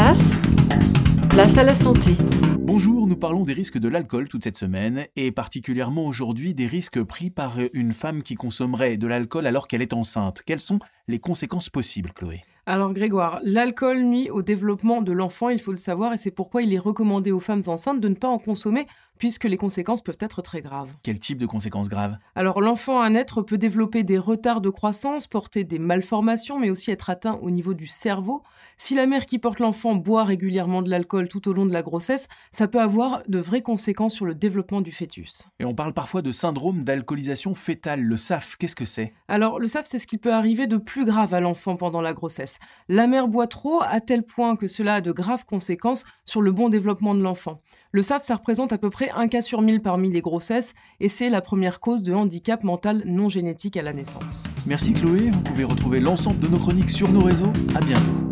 place, à la santé. Bonjour, nous parlons des risques de l'alcool toute cette semaine, et particulièrement aujourd'hui des risques pris par une femme qui consommerait de l'alcool alors qu'elle est enceinte. Quelles sont les conséquences possibles, Chloé? Alors Grégoire, l'alcool nuit au développement de l'enfant, il faut le savoir, et c'est pourquoi il est recommandé aux femmes enceintes de ne pas en consommer, puisque les conséquences peuvent être très graves. Quel type de conséquences graves? Alors l'enfant à naître peut développer des retards de croissance, porter des malformations, mais aussi être atteint au niveau du cerveau. Si la mère qui porte l'enfant boit régulièrement de l'alcool tout au long de la grossesse, ça peut avoir de vraies conséquences sur le développement du fœtus. Et on parle parfois de syndrome d'alcoolisation fétale, le SAF, qu'est-ce que c'est? Alors le SAF, c'est ce qui peut arriver de plus grave à l'enfant pendant la grossesse. La mère boit trop à tel point que cela a de graves conséquences sur le bon développement de l'enfant. Le SAF, ça représente à peu près un cas sur mille parmi les grossesses et c'est la première cause de handicap mental non génétique à la naissance. Merci Chloé, vous pouvez retrouver l'ensemble de nos chroniques sur nos réseaux. À bientôt.